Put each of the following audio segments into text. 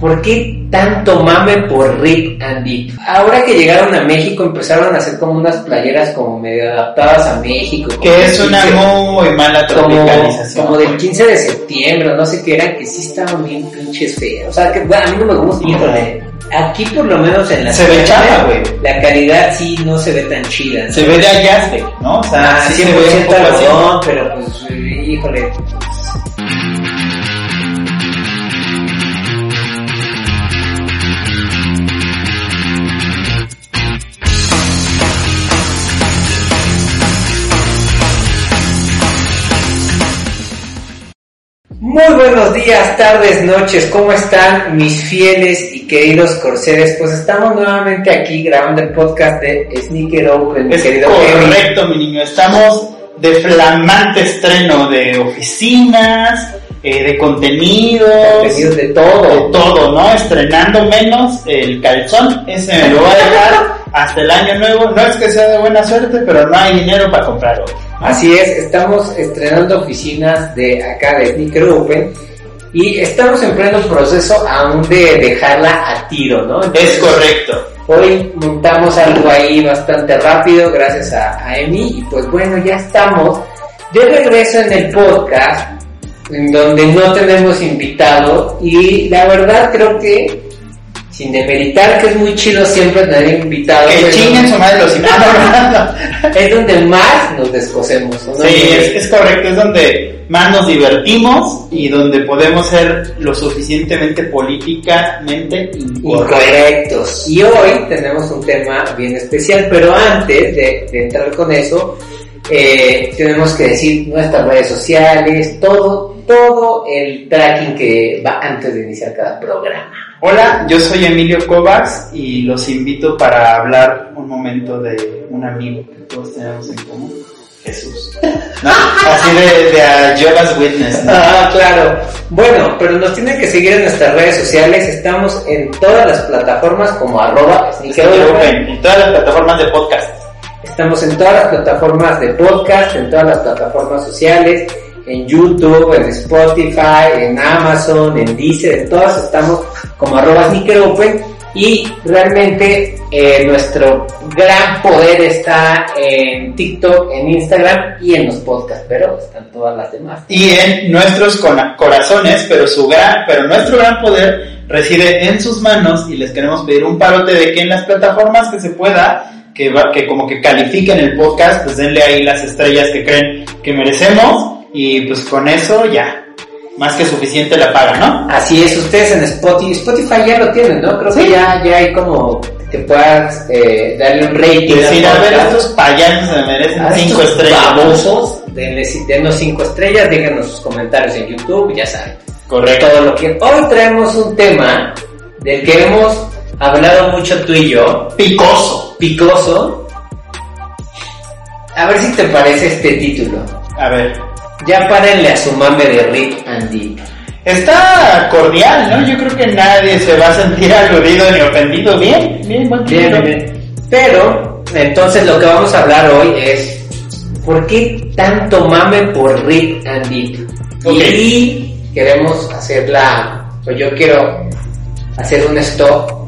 ¿Por qué tanto mame por Rip and? Ahora que llegaron a México empezaron a hacer como unas playeras como medio adaptadas a México. Que es una 15 muy mala tropicalización. como del 15 de septiembre, no sé qué eran, que sí estaban bien pinches feas. O sea, que bueno, a mí no me gusta. Híjole, aquí por lo menos en la Se ve chafa, güey. La calidad sí no se ve tan chida. ¿no? Se ve de Ayazbe, ¿no? O sea, Ah, sí se ve un 100% poco algodón, pero pues, híjole. Muy buenos días, tardes, noches, ¿cómo están mis fieles y queridos corceres? Pues estamos nuevamente aquí grabando el podcast de Sneaker Open, mi querido Kevin. correcto, mi niño. Estamos de flamante estreno de oficinas, eh, de contenidos, Contenidos de de todo. todo, ¿no? Estrenando menos el calzón. Ese me lo va a dejar hasta el año nuevo. No es que sea de buena suerte, pero no hay dinero para comprarlo. Así es, estamos estrenando oficinas de acá de Sneaker Open y estamos en pleno proceso aún de dejarla a tiro, ¿no? Es correcto. Hoy montamos algo ahí bastante rápido gracias a, a Emi y pues bueno, ya estamos de regreso en el podcast en donde no tenemos invitado y la verdad creo que sin demeritar que es muy chido siempre tener invitados Que chinguen su madre los invitados. es donde más nos descosemos ¿no? Sí, es, es correcto, es donde más nos divertimos y donde podemos ser lo suficientemente políticamente incorrectos. Incorrectos. Y hoy tenemos un tema bien especial, pero antes de, de entrar con eso, eh, tenemos que decir nuestras redes sociales, todo, todo el tracking que va antes de iniciar cada programa. Hola, yo soy Emilio Kovacs y los invito para hablar un momento de un amigo que todos tenemos en común, Jesús. ¿No? Así de, de a Jehovah's Witness, ¿no? Ah, claro. Bueno, pero nos tienen que seguir en nuestras redes sociales. Estamos en todas las plataformas como arroba. En todas las plataformas de podcast. Estamos en todas las plataformas de podcast, en todas las plataformas sociales, en YouTube, en Spotify, en Amazon, en Deezer, en todas estamos como arroba Sneaker Open y realmente eh, nuestro gran poder está en TikTok, en Instagram y en los podcasts, pero están todas las demás. y en nuestros corazones, pero su gran, pero nuestro gran poder reside en sus manos y les queremos pedir un parote de que en las plataformas que se pueda, que va, que como que califiquen el podcast, pues denle ahí las estrellas que creen que merecemos y pues con eso ya, más que suficiente la paga, ¿no? Así es, ustedes en Spotify, Spotify ya lo tienen, ¿no? Creo que ya, ya hay como que puedas eh, darle un rating. Decir, a ver, estos payasos se merecen A cinco estos estrellas. Babosos, denos cinco estrellas, déjenos sus comentarios en YouTube, ya saben. Correcto. Todo lo que hoy traemos un tema del que hemos hablado mucho tú y yo, Picoso. picoso. A ver si te parece este título. A ver. Ya párenle a su mame de Rick and Deep. Está cordial, ¿no? Yo creo que nadie se va a sentir aludido ni ofendido. Bien, bien, buen Bien, bien, bien. Pero, entonces lo que vamos a hablar hoy es ¿por qué tanto mame por Rick and Deep? Ok. Y queremos hacerla, pues yo quiero hacer un stop.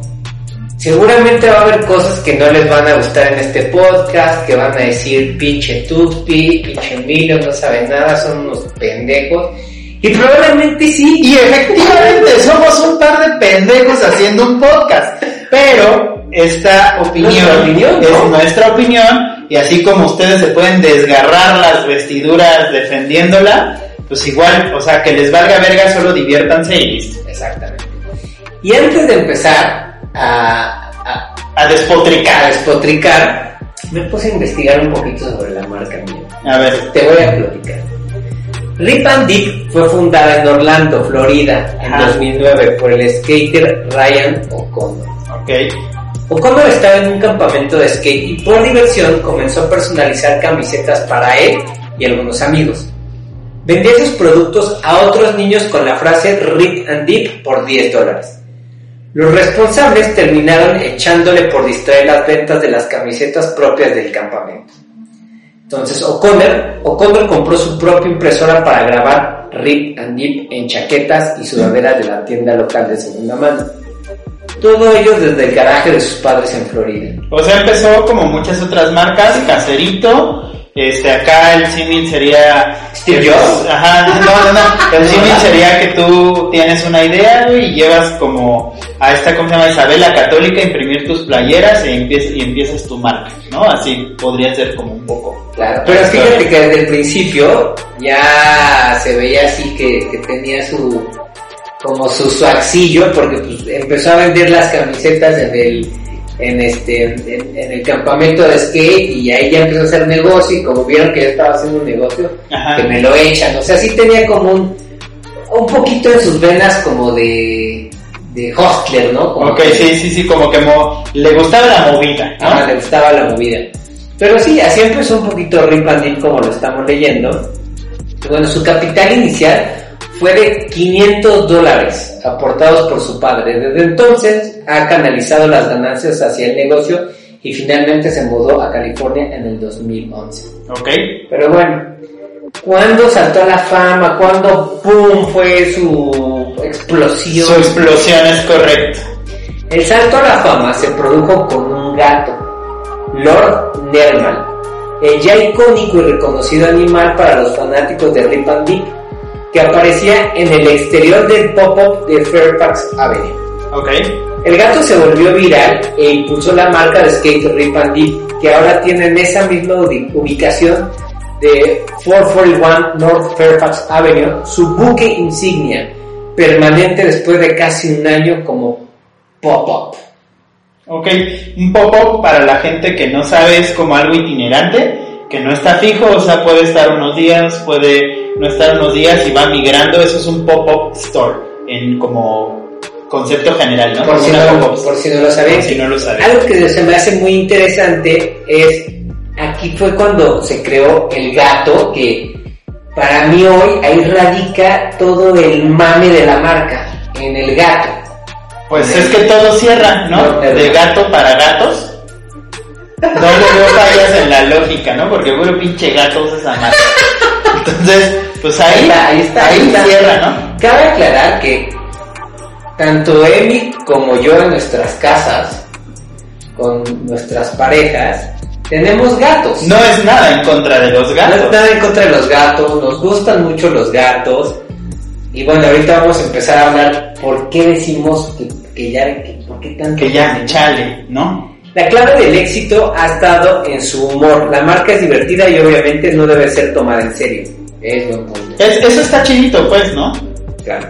Seguramente va a haber cosas que no les van a gustar en este podcast, que van a decir pinche Tupi, pinche Emilio, no saben nada, son unos pendejos. Y probablemente sí. Y efectivamente somos un par de pendejos haciendo un podcast. Pero esta opinión, Nuestra opinión, ¿no? es nuestra opinión. Y así como ustedes se pueden desgarrar las vestiduras defendiéndola, pues igual, o sea, que les valga verga, solo diviértanse y listo. Exactamente. Y antes de empezar a, a, A a despotricar. despotricar, me puse a investigar un poquito sobre la marca mía. A ver, Te voy a platicar. Rip and Dip fue fundada en Orlando, Florida, en Ajá. 2009 por el skater Ryan O'Connor. ok. O'Connor estaba en un campamento de skate y por diversión comenzó a personalizar camisetas para él y algunos amigos. Vendía sus productos a otros niños con la frase Rip and Dip por 10 dólares. Los responsables terminaron echándole por distraer las ventas de las camisetas propias del campamento. Entonces O'Connor, O'Connor compró su propia impresora para grabar Rip and Dip en chaquetas y sudaderas de la tienda local de segunda mano. Todo ello desde el garaje de sus padres en Florida. O sea, empezó como muchas otras marcas, caserito. Este, acá el símil sería... Steve Jobs. Ajá, no, no, no. El símil sería que tú tienes una idea güey, y llevas como a esta, ¿cómo se llama? Isabela Católica a imprimir tus playeras e empiezas, y empiezas tu marca, ¿no? Así podría ser como un poco. Claro, pero fíjate que desde el principio ya se veía así que, que tenía su como su suaxillo porque pues, empezó a vender las camisetas en el en este en, en el campamento de skate y ahí ya empezó a hacer negocio y como vieron que yo estaba haciendo un negocio Ajá. que me lo echan o sea sí tenía como un un poquito en sus venas como de de hostler no como Ok, que- sí, sí, sí, como que mo- le gustaba la movida, ¿no? Ah, le gustaba la movida. Pero sí, así empezó un poquito Rip Dip como lo estamos leyendo. Bueno, su capital inicial fue de 500 dólares aportados por su padre. Desde entonces ha canalizado las ganancias hacia el negocio y finalmente se mudó a California en el 2011. Ok. Pero bueno, ¿cuándo saltó a la fama? ¿Cuándo, pum, fue su explosión? Su explosión es correcto. El salto a la fama se produjo con un gato, Lord Nermal, el ya icónico y reconocido animal para los fanáticos de Rip and Dip, que aparecía en el exterior del pop-up de Fairfax Avenue. Ok. El gato se volvió viral e impulsó la marca de skate Rip and Dip, que ahora tiene en esa misma ubi- ubicación de 441 North Fairfax Avenue su buque insignia, permanente después de casi un año como pop-up. Ok, un pop-up para la gente que no sabe es como algo itinerante, que no está fijo, o sea, puede estar unos días, puede no estar unos días y va migrando, eso es un pop-up store, en como concepto general, ¿no? Por si, no, por si no lo por si no lo sabes. Algo que se me hace muy interesante es, aquí fue cuando se creó el gato, que para mí hoy ahí radica todo el mame de la marca, en el gato. Pues es que todo cierra, ¿no? De gato para gatos. No le veo fallas en la lógica, ¿no? Porque puro pinche gato usa esa marca. Entonces, pues ahí, Ahí está, ahí está, ahí está. cierra, ¿no? Cabe aclarar que tanto Emi como yo en nuestras casas, con nuestras parejas, tenemos gatos. No es nada en contra de los No gatos. es nada en contra de los gatos, nos gustan mucho los gatos. Y bueno, ahorita vamos a empezar a hablar por qué decimos que, que ya, que, por qué tanto. Que ya, chale, ¿no? La clave del éxito ha estado en su humor. La marca es divertida y obviamente no debe ser tomada en serio. Es buen punto. Es- eso está chidito, pues, ¿no? Claro.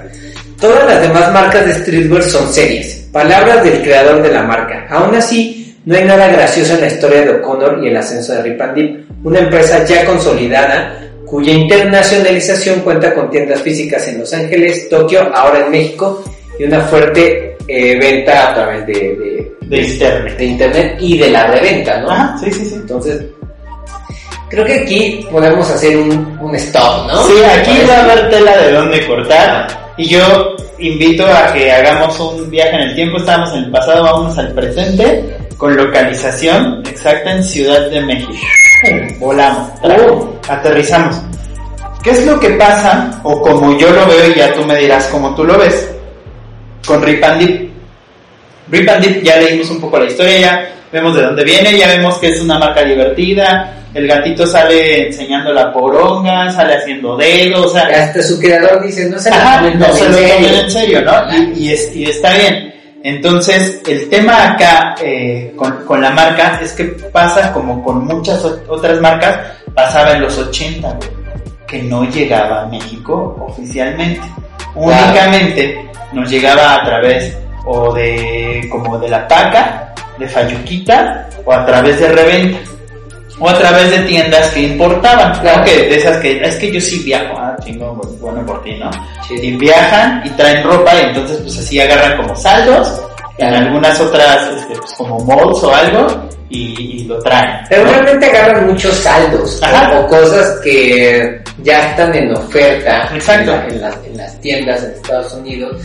Todas las demás marcas de streetwear son serias. Palabras del creador de la marca. Aún así, no hay nada gracioso en la historia de O'Connor y el ascenso de Rip and Dip, una empresa ya consolidada cuya internacionalización cuenta con tiendas físicas en Los Ángeles, Tokio, ahora en México y una fuerte eh, venta a través de, de, De internet. de internet y de la reventa, ¿no? Ajá, sí, sí, sí. Entonces, creo que aquí podemos hacer un, un stop, ¿no? Sí, aquí va a haber tela de dónde cortar. Y yo invito a que hagamos un viaje en el tiempo. Estábamos en el pasado, vamos al presente, con localización exacta en Ciudad de México. Volamos, Oh. aterrizamos. ¿Qué es lo que pasa, o como yo lo veo y ya tú me dirás cómo tú lo ves, con Rip and Dip? Rip and Dip ya leímos un poco la historia, ya vemos de dónde viene, ya vemos que es una marca divertida, el gatito sale enseñando la poronga, sale haciendo dedos, Hasta su creador dice, no se Ajá, tomen no se en lo serio. en serio, ¿no? Y, y es- y está bien. Entonces, el tema acá eh, con, con la marca es que pasa como con muchas ot- otras marcas, pasaba en los 80, güey, que no llegaba a México oficialmente. Únicamente nos llegaba a través o de como de la paca, de Fayuquita, o a través de reventa. O a través de tiendas que importaban, claro que de esas que, es que yo sí viajo, ah, chingo, bueno por ti, ¿no? Sí. y viajan y traen ropa y entonces pues así agarran como saldos en algunas otras este, pues, como malls o algo y, y lo traen Pero ¿no? realmente agarran muchos saldos o- cosas que ya están en oferta Exacto. En, la- en las, en las tiendas en Estados Unidos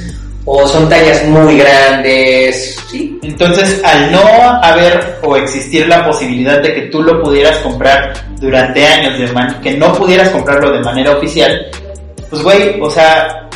o son tallas muy grandes, sí. entonces al no haber o existir la posibilidad de que tú lo pudieras comprar durante años de man que no pudieras comprarlo de manera oficial, pues güey, o sea,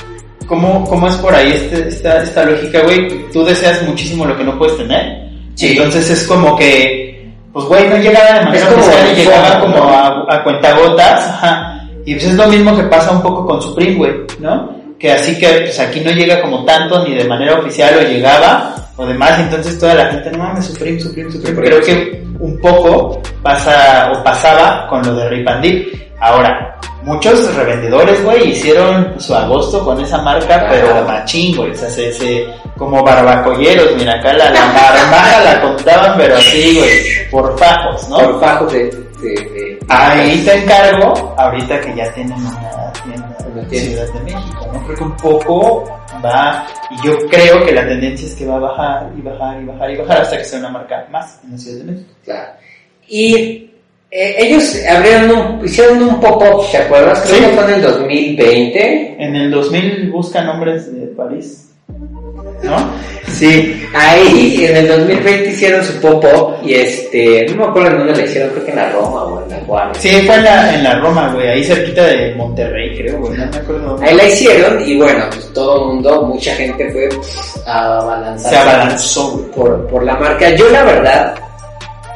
¿cómo, cómo es por ahí este, esta, esta lógica, güey? Tú deseas muchísimo lo que no puedes tener. Sí. Entonces es como que, pues güey, no llegaba de manera como oficial llegaba como a, a cuentagotas, ajá. Y pues es lo mismo que pasa un poco con Supreme, güey, ¿no? Que así que pues aquí no llega como tanto ni de manera oficial o llegaba o demás, entonces toda la gente, no mames, Supreme, Supreme, Supreme. Supreme, Creo que un poco pasa o pasaba con lo de Rip and Dip. Ahora, muchos revendedores, güey, hicieron su agosto con esa marca, pero machín, güey, o sea, se, se- como barbacolleros, mira, acá la, la marmaja la contaban, pero así, güey, por fajos, ¿no? Por fajos de... de, de- Ahí te encargo, ahorita que ya tienen una tienda Ciudad de México, ¿no? Creo que un poco va, y yo creo que la tendencia es que va a bajar y bajar y bajar y bajar hasta que sea una marca más en la Ciudad de México. Claro. Y eh, ellos abrieron un, hicieron un pop-up, ¿te acuerdas? Creo Sí. que fue en el 2020. En el 2000 busca nombres de París, ¿no? Sí, ahí en el 2020 hicieron su pop-up y este, no me acuerdo en dónde la hicieron, creo que en la Roma o en la Juárez. Sí, fue en la, en la Roma, güey, ahí cerquita de Monterrey, creo, güey, no me acuerdo. dónde. Ahí la hicieron y bueno, pues todo el mundo, mucha gente fue a Se abalanzó, por, por la marca. Yo la verdad,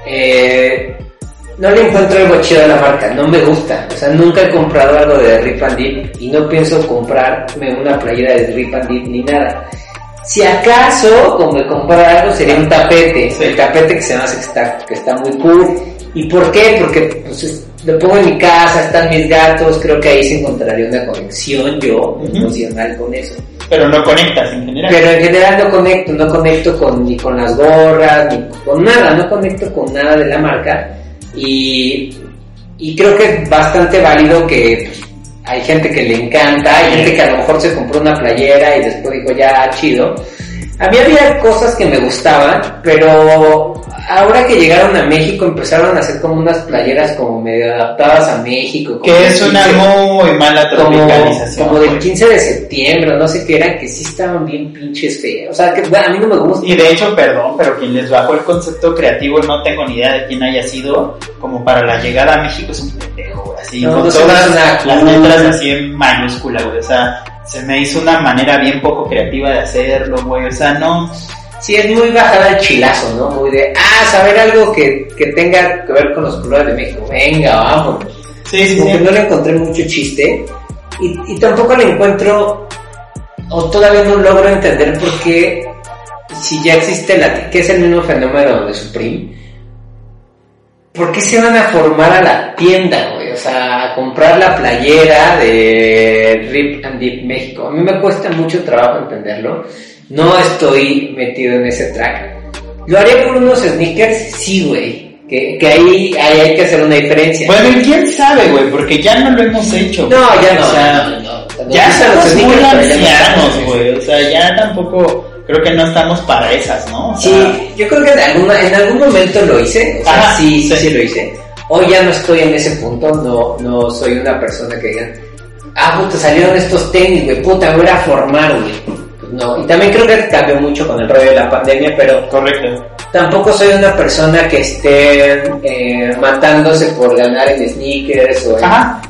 eh, no le encuentro algo chido a la marca, no me gusta. O sea, nunca he comprado algo de Rip and Dip y no pienso comprarme una playera de Rip and Dip ni nada. Si acaso, como comprar algo, sería un tapete. Sí. El tapete que se me hace que está, que está muy cool. ¿Y por qué? Porque pues, es- lo pongo en mi casa, están mis gatos, creo que ahí se encontraría una conexión yo emocional con eso. Pero no conectas en general. Pero en general no conecto, no conecto con, ni con las gorras, ni con nada, no conecto con nada de la marca. Y, y creo que es bastante válido que pues, hay gente que le encanta, hay gente que a lo mejor se compró una playera y después dijo ya chido. A mí había cosas que me gustaban, pero ahora que llegaron a México empezaron a hacer como unas playeras como medio adaptadas a México. que es una 15 muy mala tropicalización. como del güey. 15 de septiembre, no sé qué eran, que sí estaban bien pinches feos. O sea, que bueno, a mí no me gusta. Y de hecho, perdón, pero quien les bajó el concepto creativo, no tengo ni idea de quién haya sido, como para la llegada a México es un pendejo, así, No, con no todas las cool. letras así en mayúscula, güey, o sea, se me hizo una manera bien poco creativa de hacerlo, güey, o sea, no, Sí, es muy bajada el chilazo, ¿no? Muy de, ah, saber algo que, que tenga que ver con los colores de México. Venga, vamos. sí, sí, Como que no le encontré mucho chiste. Y, y tampoco le encuentro, o todavía no logro entender por qué, si ya existe la, que es el mismo fenómeno de Supreme, ¿por qué se van a formar a la tienda, güey? O sea, a comprar la playera de Rip and Deep México. A mí me cuesta mucho trabajo entenderlo. No estoy metido en ese track. ¿Lo haría por unos sneakers? Sí, güey. Que, que ahí, ahí hay que hacer una diferencia. Bueno, y quién sabe, güey, porque ya no lo hemos hecho. no, ya no. O sea, no, no, no. ya estamos muy ancianos, güey, o sea, ya tampoco, creo que no estamos para esas, ¿no? O sea, Sí, yo creo que en, alguna, en algún momento lo hice, o sea, Ajá, sí, sí, sí. sí lo hice. Hoy ya no estoy en ese punto, no, no soy una persona que diga, ah, puta, salieron estos tenis, güey, puta, voy a formar, güey. Pues no, y también creo que cambió mucho con el rollo de la pandemia, pero correcto. tampoco soy una persona que esté eh, matándose por ganar en sneakers o en,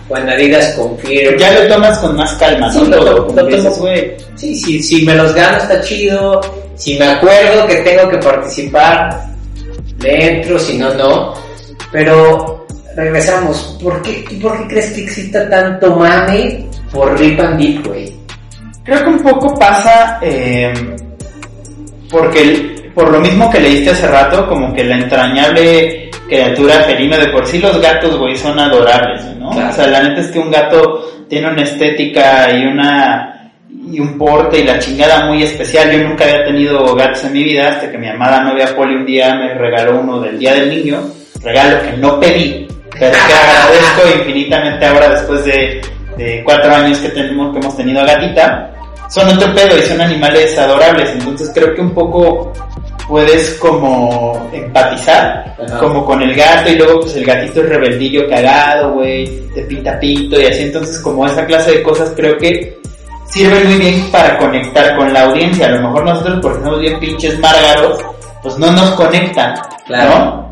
o en Adidas con Fear. Ya lo tomas con más calma, ¿no? Sí, lo como lo tomo. güey. Sí, sí, si me los gano está chido. Si me acuerdo que tengo que participar, le entro, si no, no. Pero regresamos. ¿Por qué, ¿Por qué crees que exista tanto mame por Rip and Dip, güey? Creo que un poco pasa eh, porque el- por lo mismo que leíste hace rato, como que la entrañable criatura felina de por sí los gatos, güey, son adorables, ¿no? Claro. O sea, la neta es que un gato tiene una estética y una y un porte y la chingada muy especial. Yo nunca había tenido gatos en mi vida hasta que mi amada novia Poli un día me regaló uno del Día del Niño, regalo que no pedí, pero que agradezco infinitamente ahora después de, de cuatro años que tenemos que hemos tenido a gatita. Son otro pedo y son animales adorables, entonces creo que un poco puedes como empatizar Ajá. como con el gato y luego pues el gatito es rebeldillo cagado, güey, te pinta pinto y así, entonces como esa clase de cosas creo que sirven muy bien para conectar con la audiencia, a lo mejor nosotros porque somos bien pinches márgaros, pues no nos conectan, Claro. ¿no?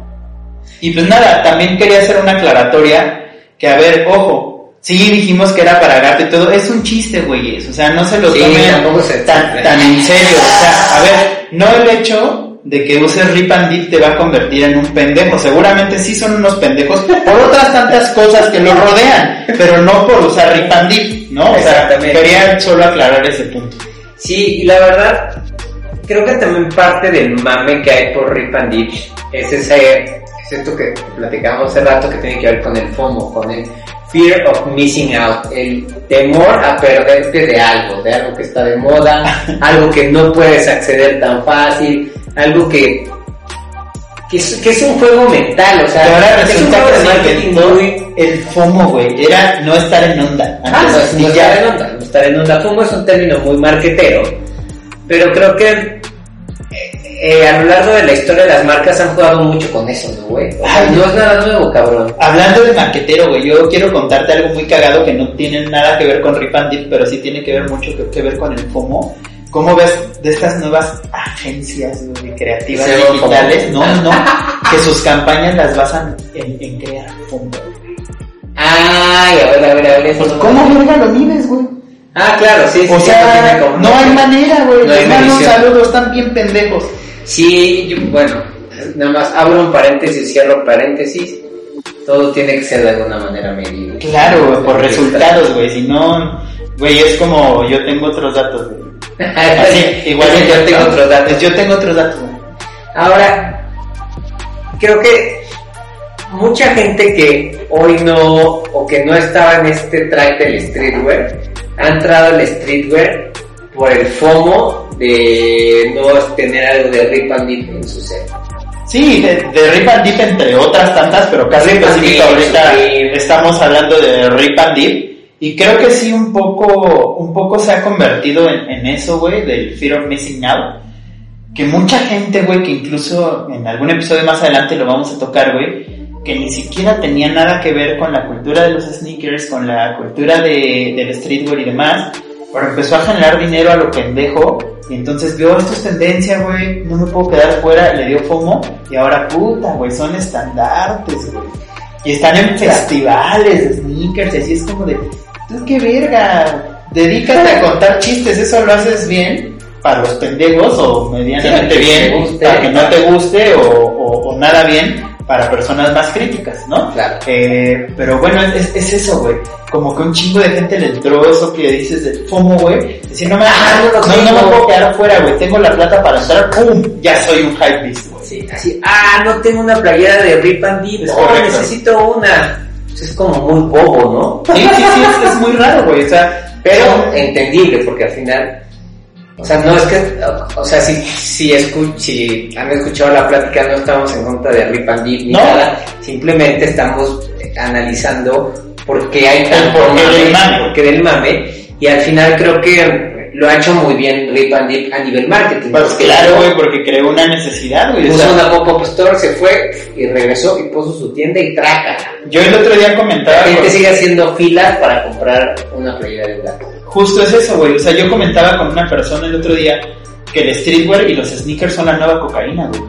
Y pues nada, también quería hacer una aclaratoria que a ver, ojo, sí dijimos que era para gato y todo, es un chiste, güeyes, o sea, no se lo Sí, tomen se- tan, tan en serio, o sea, a ver, no el hecho de que uses Rip and Dip te va a convertir en un pendejo, seguramente sí son unos pendejos por otras tantas cosas que los rodean, pero no por usar Rip and Dip, ¿no? O sea, quería solo aclarar ese punto. Sí, y la verdad, creo que también parte del mame que hay por Rip and Dip es ese, es esto que platicamos hace rato que tiene que ver con el FOMO, con el Fear of Missing Out, el temor a perderte de algo, de algo que está de moda, algo que no puedes acceder tan fácil, algo que, que, es, que es un juego mental, o sea, ahora es un juego que de se marketing inventó muy... el FOMO, güey, era no estar en onda. Ah, Antes no, es- ni no ya- estar en onda, no estar en onda. FOMO es un término muy marquetero, pero creo que eh, a lo largo de la historia las marcas han jugado mucho con eso, ¿no, güey? O sea, Ay. no es nada nuevo, cabrón. Hablando de marquetero, güey, yo quiero contarte algo muy cagado que no tiene nada que ver con Rip and Dip, pero sí tiene que ver mucho que, que ver con el FOMO. ¿Cómo ves de estas nuevas agencias güey, creativas digitales? No, no, que sus campañas las basan en, en crear FOMO. Ay, a ver, a ver, a ver. eso ¿cómo verga lo mides, güey? Ah, claro, sí, sí. O sea, no hay manera, güey. No hay Les mando un medición. saludo, están bien pendejos. Sí, yo- bueno, nada más abro un paréntesis, cierro paréntesis. Todo tiene que ser de alguna manera medido. Claro, güey, por resultados, güey. Si no, güey, es como yo tengo otros datos, güey. Así, igual Sí, yo tengo otros datos. Pues yo tengo otros datos, güey. Ahora, creo que mucha gente que hoy no, o que no estaba en este track del streetwear, ha entrado al streetwear por el FOMO de no tener algo de rip and dip en su set. Sí, de, de Rip and Dip entre otras tantas, pero casi específico ahorita estamos hablando de Rip and Dip. Y creo que sí un poco, un poco se ha convertido en, en eso, güey, del Fear of Missing Out. Que mucha gente, güey, que incluso en algún episodio más adelante lo vamos a tocar, güey, que ni siquiera tenía nada que ver con la cultura de los sneakers, con la cultura de, del streetwear y demás, pero empezó a generar dinero a lo pendejo y entonces vio esto es tendencia, güey, no me puedo quedar fuera, le dio FOMO y ahora puta, güey, son estandartes, güey. Y están en festivales de sneakers y así es como de, tú qué verga, dedícate a contar chistes, eso lo haces bien para los pendejos o medianamente Sí, bien guste. para que no te guste o, o- o nada bien para personas más críticas, ¿no? Claro. Eh, pero bueno, es, es eso, güey. Como que un chingo de gente le entró eso que dices del FOMO, güey. Decir, no me, Ah, no no, no me puedo quedar afuera, güey. Tengo la plata para entrar, ¡pum! Ya soy un hype beast, güey. Sí, así, ah, no tengo una playera de rip and Es oh, necesito una. Pues Es como muy bobo, ¿no? Sí, sí, sí, es, es muy raro, güey. O sea, Pero entendible, porque al final, o sea, no es que, o sea, si, si, escu- si han escuchado la plática, no estamos en contra de Rip and Dip ni No. nada, simplemente estamos analizando por qué hay tanto porqué del mame. por qué del mame, y al final creo que lo ha hecho muy bien Rip and Dip a nivel marketing. pues porque claro, güey, porque creó una necesidad, güey. Puso una pop-up store, se fue y regresó y puso su tienda y traca. yo el otro día La comentaba, gente güey, sigue haciendo filas para comprar una playera de gato. Justo es eso, güey. O sea, yo comentaba con una persona el otro día que el streetwear y los sneakers son la nueva cocaína, güey.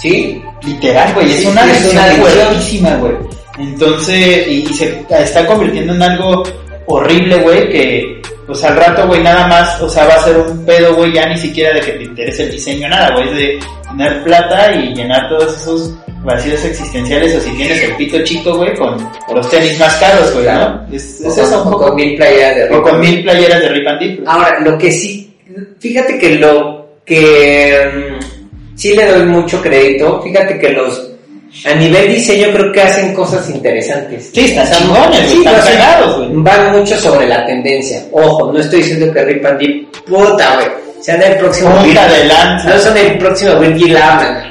¿Sí? Literal, güey, es una es adicción güey. Entonces, y, y se está convirtiendo en algo horrible, güey, que pues al rato, güey, nada más, o sea, va a ser un pedo, güey, ya ni siquiera de que te interese el diseño, nada, güey, es de tener plata y llenar todos esos vacíos existenciales, o si tienes el pito chico, güey, con los tenis más caros, güey, Claro. ¿no? Es, O es con- eso, un o poco. con mil playeras de O con mil playeras de Rip and Dip. Ahora, lo que sí, fíjate que lo que mm, sí le doy mucho crédito, fíjate que los, a nivel diseño creo que hacen cosas interesantes. Sí, están O chingones, sí, están cagados, güey. Van mucho sobre la tendencia. Ojo, no estoy diciendo que Rip and Dip, puta, güey, sean el próximo Punta de lanza. No son el próximo Virgil Abloh,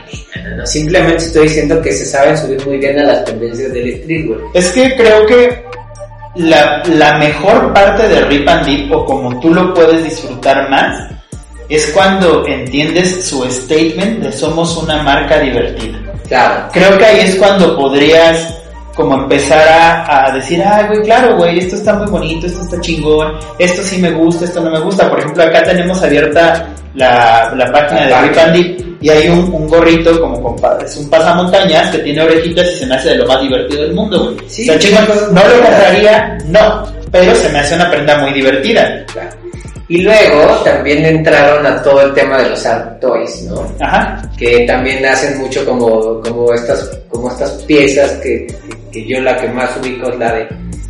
no, simplemente estoy diciendo que se saben subir muy bien a las tendencias del streetwear. Es que creo que la, la mejor parte de Rip and Dip, o como tú lo puedes disfrutar más, es cuando entiendes su statement de somos una marca divertida. Claro. Creo que ahí es cuando podrías como empezar a, a decir, ay, güey, claro, güey, esto está muy bonito, esto está chingón, esto sí me gusta, esto no me gusta. Por ejemplo, acá tenemos abierta la, la página La de Rip y hay un, un gorrito como con, pa- es un pasamontañas que tiene orejitas y se me hace de lo más divertido del mundo, güey. Sí, o sea, chingón, no lo compraría, no, pero se me hace una prenda muy divertida. Claro. Y luego también entraron a todo el tema de los art toys, ¿no? Ajá, Que también hacen mucho como, como estas, como estas piezas que, que, yo la que más ubico es la de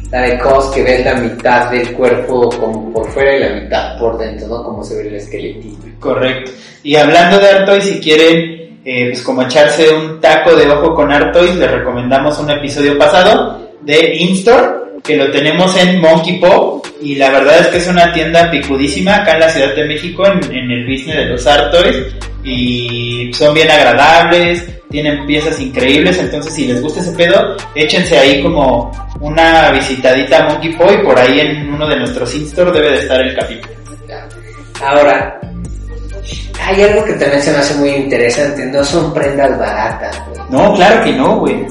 la de Cos que ves la mitad del cuerpo como por fuera y la mitad por dentro, ¿no? Como se ve el esqueletito. correcto. Y hablando de Artois, si quieren, eh, pues como echarse un taco de ojo con Artois, les recomendamos un episodio pasado de Instore, que lo tenemos en Monkey Pop, y la verdad es que es una tienda picudísima acá en la Ciudad de México, en, en el business de los Artois, y son bien agradables, tienen piezas increíbles, entonces si les gusta ese pedo, échense ahí como una visitadita a Monkey Pop, y por ahí en uno de nuestros Instore debe de estar el capítulo. Ahora, hay algo que también se me hace muy interesante, no son prendas baratas, güey. No, claro que no, güey.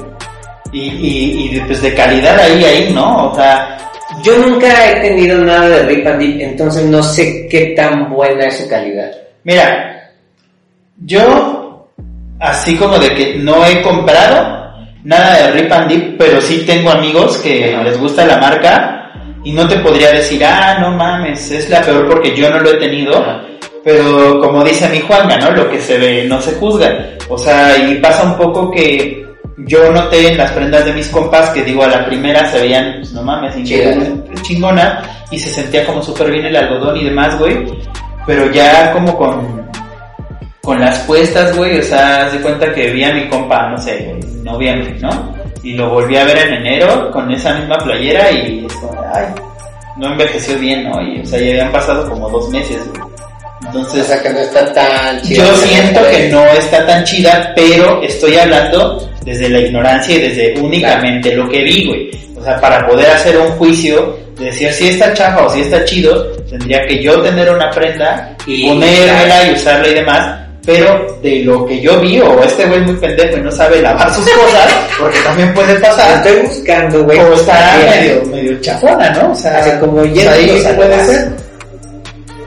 Y, y, y pues de calidad ahí, ahí, ¿no? O sea, Yo nunca he tenido nada de Rip and Dip, entonces no sé qué tan buena es su calidad. mira, yo, así como de que no he comprado nada de Rip and Dip, pero sí tengo amigos que les gusta la marca y no te podría decir, ah, no mames, es la peor porque yo no lo he tenido. Pero como dice mi Juanga, ¿no? Lo que se ve no se juzga. O sea, y pasa un poco que yo noté en las prendas de mis compas que digo a la primera se veían, pues no mames, chingona y se sentía como súper bien el algodón y demás, güey. Pero ya como con, con las puestas, güey, o sea, de cuenta que vi a mi compa, no sé, en noviembre, ¿no? Y lo volví a ver en enero con esa misma playera y es como, ay, no envejeció bien, ¿no? Y, o sea, ya habían pasado como dos meses, güey. O Entonces, sea que no está tan chido. yo siento que no está tan chida, pero estoy hablando desde la ignorancia y desde únicamente lo que vi, güey. O sea, para poder hacer un juicio de decir si está chafa o si está chido, tendría que yo tener una prenda y ponérmela y usarla y demás. Pero de lo que yo vi, o este güey es muy pendejo y no sabe lavar sus cosas, porque también puede pasar, estoy buscando, güey. o está medio, medio chafona, ¿no? O sea, como pues yéndonos ahí a lo puede ser.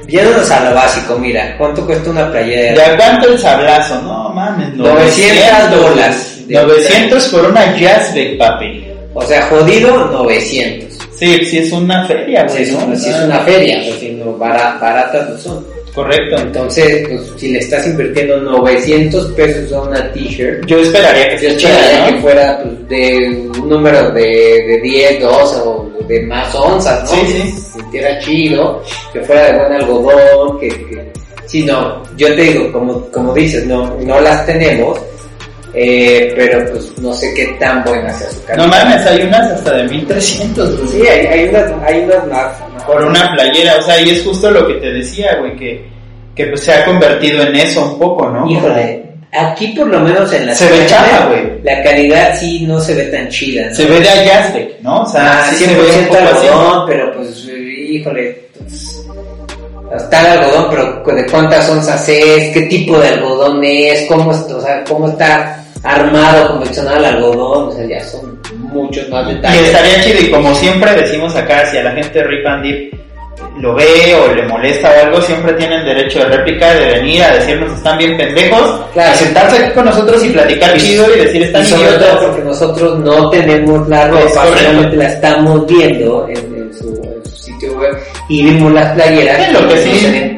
Yéndonos a lo básico, mira, ¿cuánto cuesta una playera? ¿Ya cuánto el sablazo? No mames, 900 dólares. 900 por una Jazzbeck, papi. O sea, jodido, 900. Sí, sí es una feria, Sí, güey, es, ¿no? una, sí es una feria, pues, si no, bara- baratas no son. Correcto. Entonces, pues, si le estás invirtiendo 900 pesos a una t-shirt, Yo esperaría que yo esperaría que fuera pues, de un número de, de 10, 12 o de más onzas, ¿no? Sí, sí. Que se sintiera chido, que fuera de buen algodón, que, que... Sí, no, yo te digo, como, como dices, no, no las tenemos, eh, pero pues no sé qué tan buena sea su calidad. No mames, hay unas hasta de 1300, güey. Sí, hay, hay unas, hay unas más. Por una playera, o sea, y es justo lo que te decía, güey, que, que pues se ha convertido en eso un poco, ¿no? Híjole, aquí por lo menos en la Se ve ciudad, chafa, güey. La calidad sí no se ve tan chida. ¿no? Se ve de a Jazzbeck, ¿no? O sea, Ah, sí se ve un 100% poco así. algodón, pero pues, híjole, pues, está el algodón, pero de cuántas onzas es, qué tipo de algodón es, cómo, o sea, cómo está armado, confeccionado el algodón, o sea, ya son muchos más Y detalles. estaría chido, y como siempre decimos acá, si a la gente Rip and Dip lo ve o le molesta o algo, siempre tienen derecho de réplica, de venir a decirnos están bien pendejos, Claro. a sentarse aquí con nosotros y platicar Y- chido y decir Y están sobre todo porque nosotros no tenemos la ropa, solamente la estamos viendo en su sitio web y vimos las playeras. Sí, lo que y sí.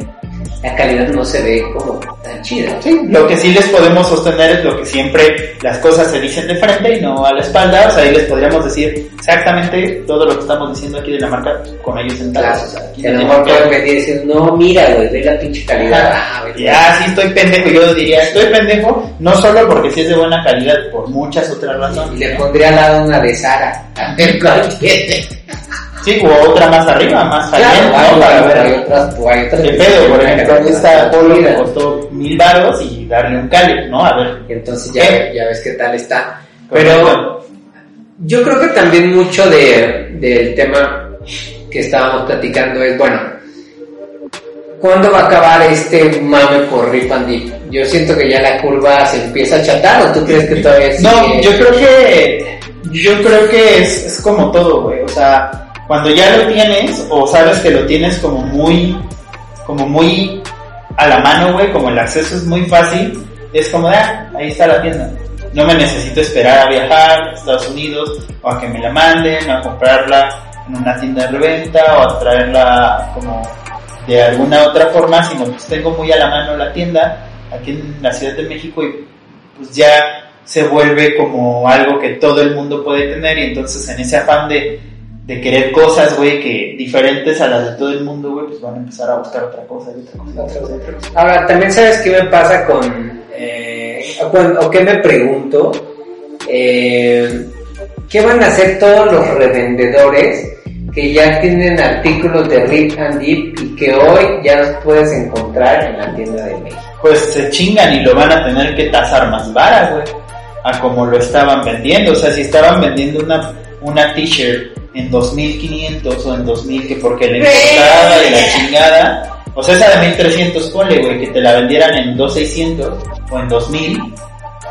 la calidad no se ve como tan chida. Sí, lo que sí les podemos sostener es lo que siempre las cosas se dicen de frente y no a la espalda, o sea, ahí les podríamos decir exactamente todo lo que estamos diciendo aquí de la marca con ellos sentados. Claro, o sea, a lo mejor pueden venir y decir, no, mira, güey, ve la pinche calidad. Ah, güey, Y, ah, sí estoy pendejo, yo diría, estoy pendejo, no solo porque sí es de buena calidad, por muchas otras Y razones. le ¿no? pondría al lado una de Sara. A ver cuál tiene. Sí, o otra más arriba, más Claro, caliente, hay, ¿no? Para hay ver otras, hay otras qué que pedo, por ejemplo, esta polo me costó mil baros y darle un cali, ¿no? A ver. Entonces ya, ¿Qué? ya ves qué tal está. Correcto. Pero yo creo que también mucho de, del tema que estábamos platicando es, bueno, ¿cuándo va a acabar este mame por Rip and Dip? Yo siento que ya la curva se empieza a achatar, ¿o tú crees que todavía sigue? No, yo creo que Yo creo que es, es como todo, güey. O sea, cuando ya lo tienes, o sabes que lo tienes como muy, como muy a la mano, güey, como el acceso es muy fácil, es como, ah, ahí está la tienda. No me necesito esperar a viajar a Estados Unidos, o a que me la manden, o a comprarla en una tienda de reventa, o a traerla como de alguna otra forma, sino pues tengo muy a la mano la tienda aquí en la Ciudad de México y pues ya se vuelve como algo que todo el mundo puede tener y entonces en ese afán de, de querer cosas, güey, que diferentes a las de todo el mundo, güey, pues van a empezar a buscar otra cosa y otra cosa, otra cosa, otra cosa. Ahora, también sabes qué me pasa con, eh, o, qué me pregunto, Eh, ¿qué van a hacer todos los revendedores que ya tienen artículos de Rip and Dip y que hoy ya los puedes encontrar en la tienda de México? Pues se chingan y lo van a tener que tasar más vara, güey, a como lo estaban vendiendo. O sea, si estaban vendiendo una, una t-shirt en 2500 o en 2000, que porque la importada y la chingada, o sea, esa de 1300 ponle, güey, que te la vendieran en 2600 o en 2000,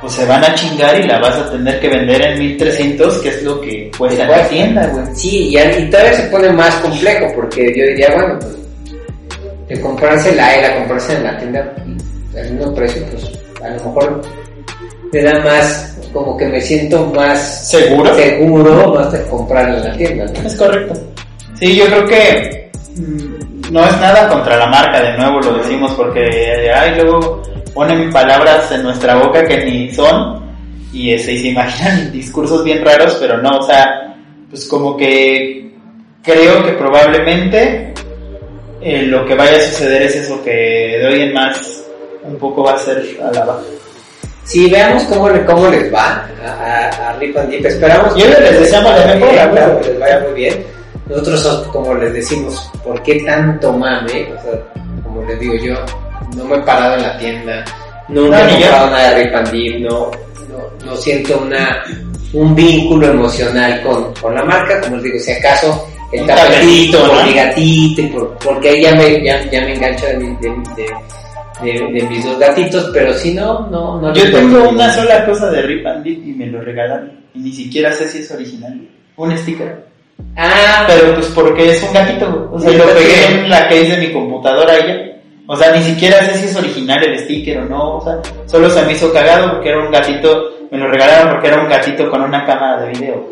pues se van a chingar y la vas a tener que vender en 1300, que es lo que cuesta la tienda, güey. Sí, y, y todavía se pone más complejo porque yo diría, bueno, pues de comprarse la la comprarse en la tienda y al mismo precio, pues a lo mejor me da más, como que me siento más ¿Seguro? seguro más de comprar en la tienda. ¿no? Es correcto. Sí, yo creo que mm, no es nada contra la marca, de nuevo lo decimos, porque ay, luego ponen palabras en nuestra boca que ni son y, este, y se imaginan discursos bien raros, pero no, o sea, pues como que creo que probablemente eh, lo que vaya a suceder es eso, que de hoy en más un poco va a ser a la baja. Sí, veamos cómo, le- cómo les va a, a, a Rip and Dip. Esperamos les deseamos la mejor, ¿no? claro, que les vaya muy bien. Nosotros, como les decimos, ¿por qué tanto mame? O sea, como les digo yo, no me he parado en la tienda, nunca No, he comprado nada de Rip and Dip, no, no, no siento una, un vínculo emocional con, con la marca, como les digo, si acaso el tapetito, por ¿no? mi gatito, y por- porque ahí ya me, ya, ya me engancho de, mi- de, de- de- de mis dos gatitos, pero si no, no, no. Yo tengo una sola cosa de Rip and Dip y me lo regalaron. Y ni siquiera sé si es original. Un sticker. Ah, Pero pues porque es un gatito. O sea, lo pegué en la case de mi computadora ya. O sea, ni siquiera sé si es original el sticker o no. O sea, solo se me hizo cagado porque era un gatito. Me lo regalaron porque era un gatito con una cámara de video.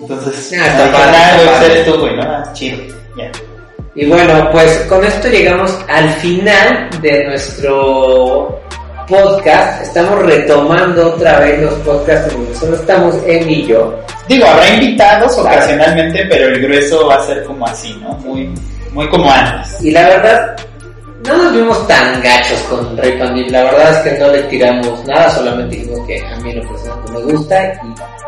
Entonces, Ah, está padre, "Ah, está güey, pues padre". eres tú, güey, ¿no? Ah, chido. Ya. Y bueno, pues con esto llegamos al final de nuestro podcast. Estamos retomando otra vez los podcasts donde solo estamos Emi y yo. Digo, habrá invitados Claro. ocasionalmente, pero el grueso va a ser como así, ¿no? Muy, muy como antes. Y la verdad, no nos vimos tan gachos con Ray Pandil. La verdad es que no le tiramos nada, solamente dijimos que a mí lo personal no me gusta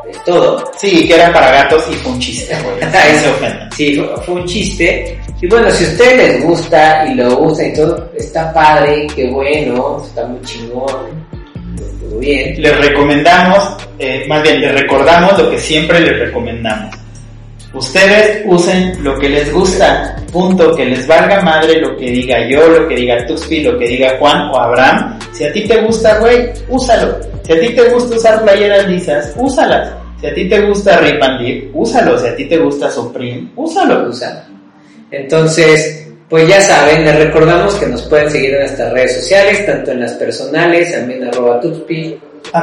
y es todo. Sí, que era para gatos y fue un chiste, güey. Sí, fue un chiste. Y bueno, si a ustedes les gusta y lo usan y todo, está padre, qué bueno, está muy chingón, estuvo bien. Les recomendamos, eh, más bien les recordamos lo que siempre les recomendamos. Ustedes usen lo que les gusta, punto, que les valga madre lo que diga yo, lo que diga Tuxpi, lo que diga Juan o Abraham. Si a ti te gusta, güey, úsalo. Si a ti te gusta usar playeras lisas, úsalas. Si a ti te gusta Rip and Dip, úsalo. Si a ti te gusta Supreme, úsalo. usan. Entonces, pues ya saben, les recordamos que nos pueden seguir en nuestras redes sociales, tanto en las personales, también arroba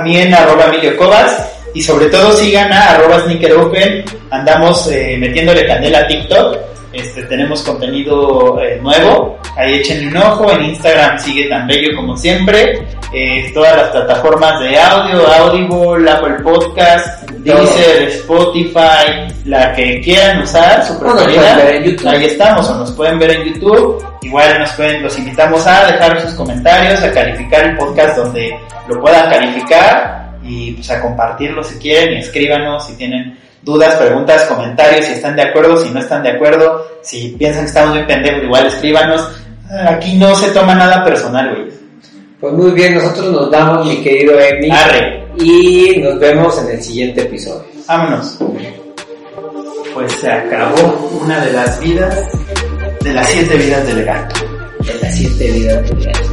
mí en arroba Cobas. Y sobre todo sigan a arroba Sneaker Open, andamos eh, metiéndole candela a TikTok, este, tenemos contenido eh, nuevo, ahí échenle un ojo, en Instagram sigue tan bello como siempre, eh, todas las plataformas de audio, Audible, Apple Podcast. Deezer, Spotify, la que quieran usar, su preferida, ahí estamos, o nos pueden ver en YouTube, igual nos pueden, los invitamos a dejar sus comentarios, a calificar el podcast donde lo puedan calificar y pues a compartirlo si quieren y escríbanos si tienen dudas, preguntas, comentarios, si están de acuerdo, si no están de acuerdo, si piensan que estamos muy pendejos, igual escríbanos. Aquí no se toma nada personal, güey. Pues muy bien, nosotros nos vamos, mi querido Emi, Arre, y nos vemos en el siguiente episodio. vámonos. Pues se acabó una de las vidas, de las siete vidas del gato. En las siete vidas del gato.